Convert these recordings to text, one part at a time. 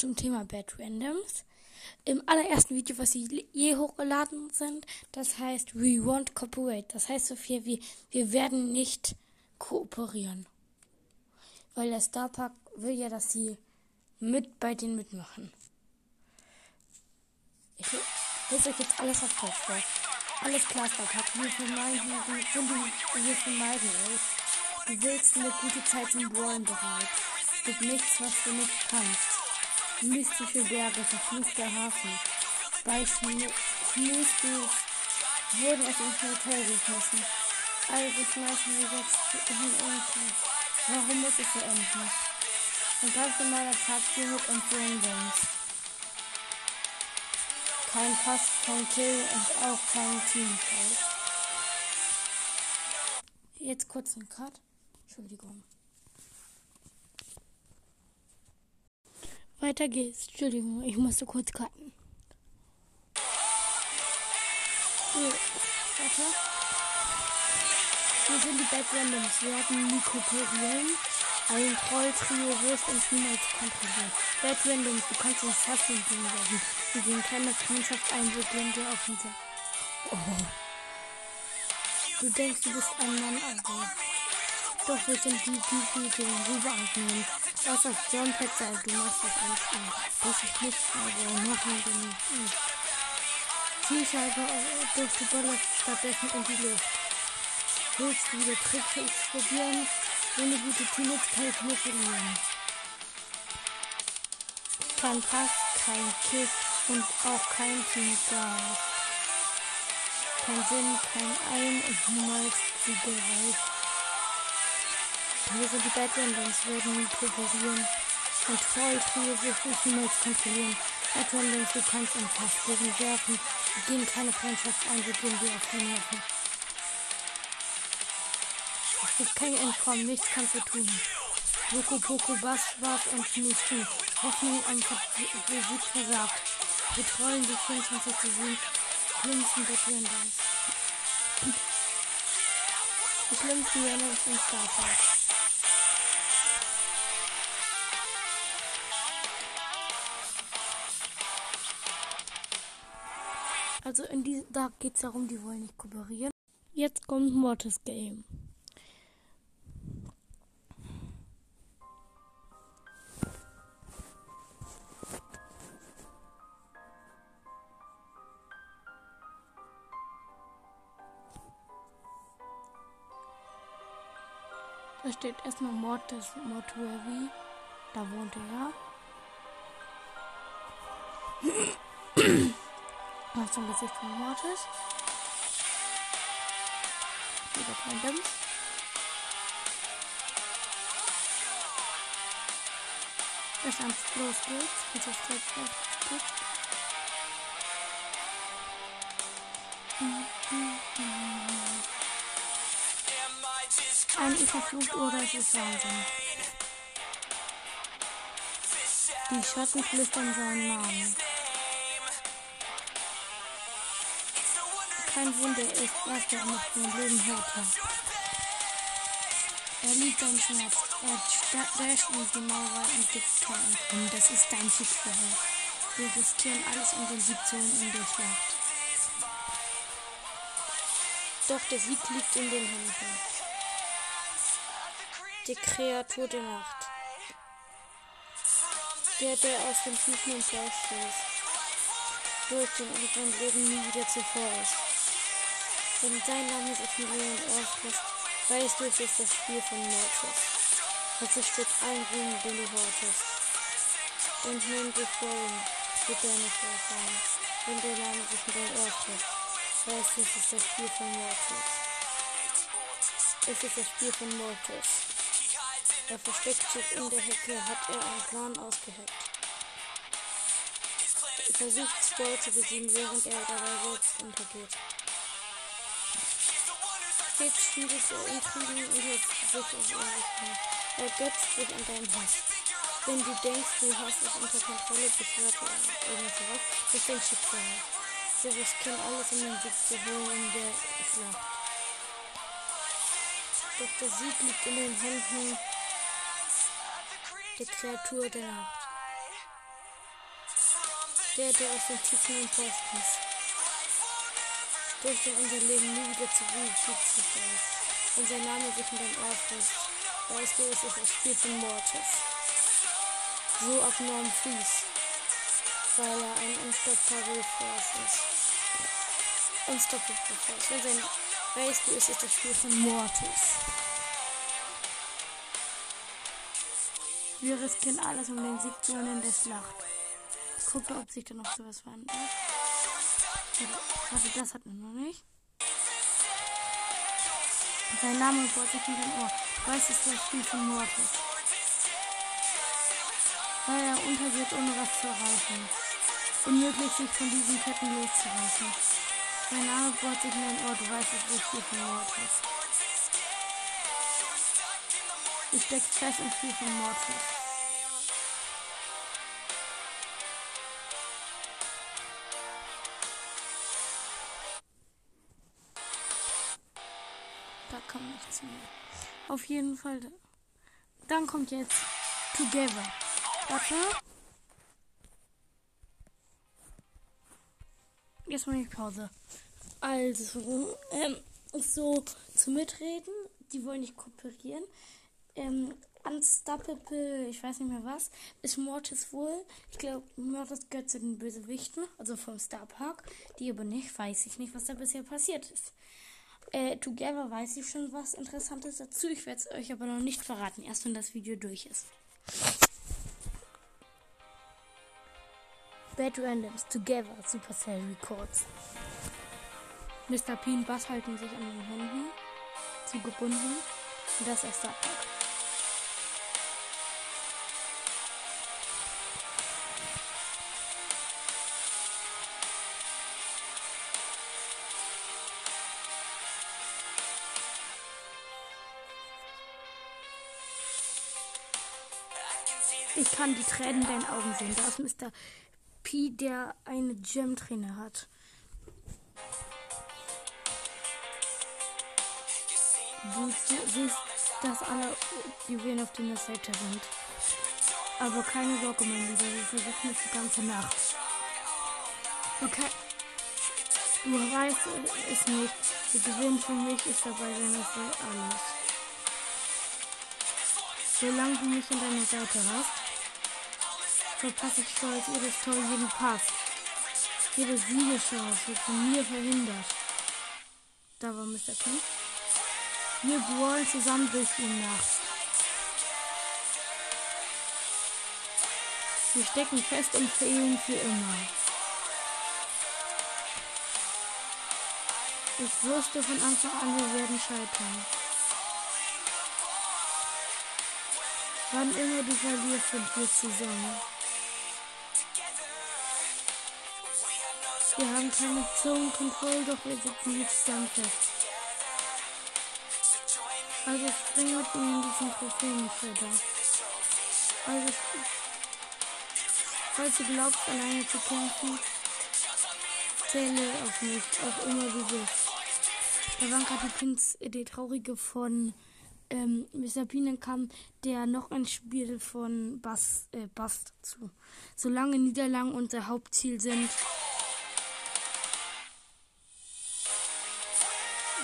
zum Thema Bad Randoms. Im allerersten Video, was sie je hochgeladen sind, das heißt We won't cooperate. Das heißt so viel wie wir werden nicht kooperieren. Weil der Starpark will ja, dass sie mit bei denen mitmachen. Ich lese euch jetzt alles auf Deutsch vor. Alles klar, Starpark. Wir vermeiden, wir vermeiden euch. Du willst eine gute Zeit zum Brawlen bereit. Es gibt nichts, was du nicht kannst. Mystische Berge, verfluchter Hafen. Bei Schneestus wurden es ins Hotel geschmissen. Also schmeißen wir jetzt in den Warum muss es so enden? Ein ganz normaler Tag hier mit uns Randoms. Kein Pass, kein Kill und auch kein Teamfight. Jetzt kurz ein Cut. Entschuldigung. Weiter geht's. Entschuldigung, ich musste kurz cutten. So, weiter. Wir sind die Bad Randoms. Wir hatten Nico Perien. Ein Troll-Trio wirst uns niemals kontrollieren. Bad du kannst uns fast nicht werden. Wir gehen keine Freundschaft ein, wir gehen dir auf den Sack. Oh. Du denkst, du bist ein Mann, aber... Doch wir sind die, die, die den Ruber abnehmen. Was auf John Pet sagt, du machst das alles an. Das ist nicht, also machen wir nicht. Zielscheibe durch die Bolle stattdessen in die Luft. Willst du wieder Tricks probieren? Ohne gute Teammates kann ich nur verlieren. Kein Pass, kein Kick und auch kein Teamgeist. Kein Sinn, kein Ein und niemals zu Wir sind die Bad Randoms, werden nie kooperieren. Ein Troll-Trio wird uns niemals kontrollieren. Bad Randoms, du kannst einen Passbogen werfen. Wir gehen keine Freundschaft ein, wir gehen dir auf die Nerven. Es gibt kein Entkommen, nichts kannst du tun. Poco Poco Bass warf und du. Hoffnung am Sieg versagt. Wir trollen die 24 zu 7. Schlimmsten Bad Randoms. Die schlimmsten Randoms im Starfight. Also in die, da geht es darum, die wollen nicht kooperieren. Jetzt kommt Mortis Game. Da steht erstmal Mortis Mortuary. Da wohnt er. Mal zum Gesicht von Mortis. Wieder kein Dämpf. Das ist los geht's. Auf Zeit geht. Ein ist oder es ist Wahnsinn. Die Schatten flüstern seinen Namen. Kein Wunder ist, was der noch sein Leben hörte. Er liebt dein Schmerz. Er dasht in die Mauer und gibt kein Entkommen. Das ist dein Schicksal. Wir riskieren alles um den Sieg zu holen in der Schlacht. Doch der Sieg liegt in den Händen. Die Kreatur der Nacht. Der, der aus dem tiefen und Fleisch stößt. Durch den unseren Leben nie wieder zuvor ist. Wenn dein Name sich Millionen auslässt, weißt du, es ist das Spiel von Mortis. Es zerstört allen Ruhm, den du hortest. Und nimm dich Rollen für deine Vorfahren. Wenn der Name sich in dein Ohr trifft, weißt du, es ist das Spiel von Mortis. Es ist das Spiel von Mortis. Er versteckt sich in der Hecke, hat er einen Plan ausgeheckt. Er versucht Squall zu besiegen, während er dabei selbst untergeht. Stets spielt so Intrigen und hilft sich auf Unrichten. Er götzt sich an deinem Hass. Wenn du denkst, du hast es unter Kontrolle, beschwört er irgendwas heraus, das dein Schicksal. Wir riskieren alles, um den Sieg zu holen in der Schlacht. Doch der Sieg liegt in den Händen der Kreatur der Nacht. Der, der aus den Tiefen emporstieß. Durch den unser Leben nie wieder zu zu Und sein Name sich in dein Ohr frisst. Weißt du, es ist das Spiel von Mortis. So abnorm fies. Weil er ein unstoppable Force ist. Unstoppable Force. Wenn sein Weißt du, es ist das Spiel von Mortis. Wir riskieren alles, um den Sieg zu holen in der Schlacht. Guckt, ob sich da noch sowas verändert. Warte, das hat man noch nicht. Sein Name bohrt sich in dein Ohr. Du weißt, ist das Spiel von Mortis. Weil er untergeht, ohne was zu erreichen. Unmöglich, sich von diesen Ketten loszureißen. Mein Name bohrt sich in dein Ohr. Du weißt, ist das Spiel von Mortis. Ich steck fest im Spiel von Mortis. Da Auf jeden Fall. Dann kommt jetzt Together. Warte. Jetzt mache ich Pause. Also, ähm, so zu mitreden. Die wollen nicht kooperieren. Ähm, Unstoppable, ich weiß nicht mehr was, ist Mortis wohl. Ich glaube, Mortis gehört zu den Bösewichten, also vom Star Park. Die aber nicht, weiß ich nicht, was da bisher passiert ist. Äh, Together weiß ich schon was Interessantes dazu. Ich werde es euch aber noch nicht verraten, erst wenn das Video durch ist. Bad Randoms Together Supercell Records. Mr. P und Bass halten sich an den Händen, zugebunden. Und das ist Star Park. Kann die Tränen in deinen Augen sehen. Da ist Mr. P, der eine Gym-Trainer hat. Du siehst, dass alle Juwelen auf der Seite sind. Aber keine Sorge, mein Lieber, wir versuchen es die ganze Nacht. Okay. Du weißt es nicht. Der Gewinn für mich ist dabei, wenn das alles. Solange du mich an deiner Seite hast, verpasse ich stolz jedes Tor, jeden Pass. Jede Siegeschance wird von mir verhindert. Da war Mr. King. Wir wollen zusammen durch die Nacht. Wir stecken fest und fehlen für immer. Ich wusste von Anfang an, wir werden scheitern. Wann immer du verlierst, sind wir zusammen. Wir haben keine Zonenkontrolle, doch wir sitzen hier zusammen fest. Also spring mit mir in diesen Trophäenfeder. Also, falls du glaubst, alleine zu kämpfen, zähle auf mich, auch immer du bist. Da waren gerade die Pins, äh, die traurige von ähm, Mr. Pienenkam, der noch ein Spiel von Bast, äh, Bast zu. Solange Niederlagen unser Hauptziel sind,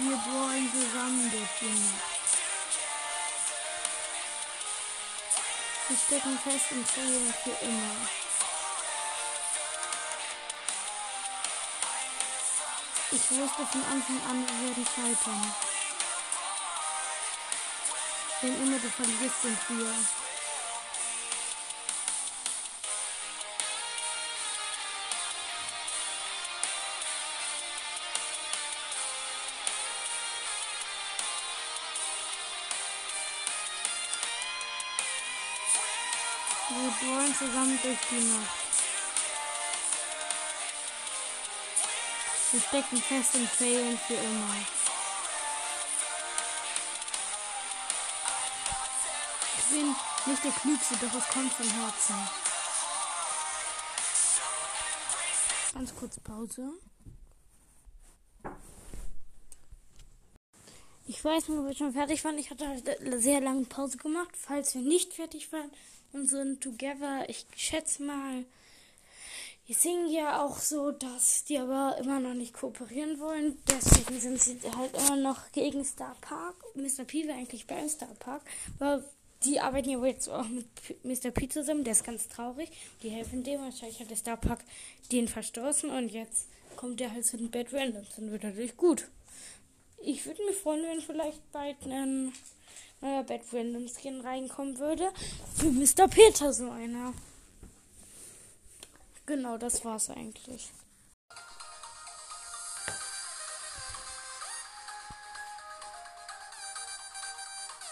Wir wollen zusammen die Nacht. Wir stecken fest und frieren für immer. Ich wusste von Anfang an, wir werden scheitern. Wenn immer du verlierst, sind wir. Wir wollen zusammen durch die Nacht. Wir stecken fest und fehlen für immer. Ich bin nicht der Klügste, doch es kommt von Herzen. Ganz kurz Pause. Ich weiß nicht, ob wir schon fertig waren. Ich hatte halt eine sehr lange Pause gemacht. Falls wir nicht fertig waren und sind together, ich schätze mal, die singen ja auch so, dass die aber immer noch nicht kooperieren wollen. Deswegen sind sie halt immer noch gegen Star Park. Mr. P war eigentlich beim Star Park. Aber die arbeiten ja wohl jetzt auch mit Mr. P zusammen. Der ist ganz traurig. Die helfen dem. Wahrscheinlich hat der Star Park den verstoßen. Und jetzt kommt der halt zu den Bad Randoms. Dann wird natürlich gut. Ich würde mich freuen, wenn vielleicht bald ein neuer Bad Random Skin reinkommen würde. Für Mr. Peter so einer. Genau, das war's eigentlich.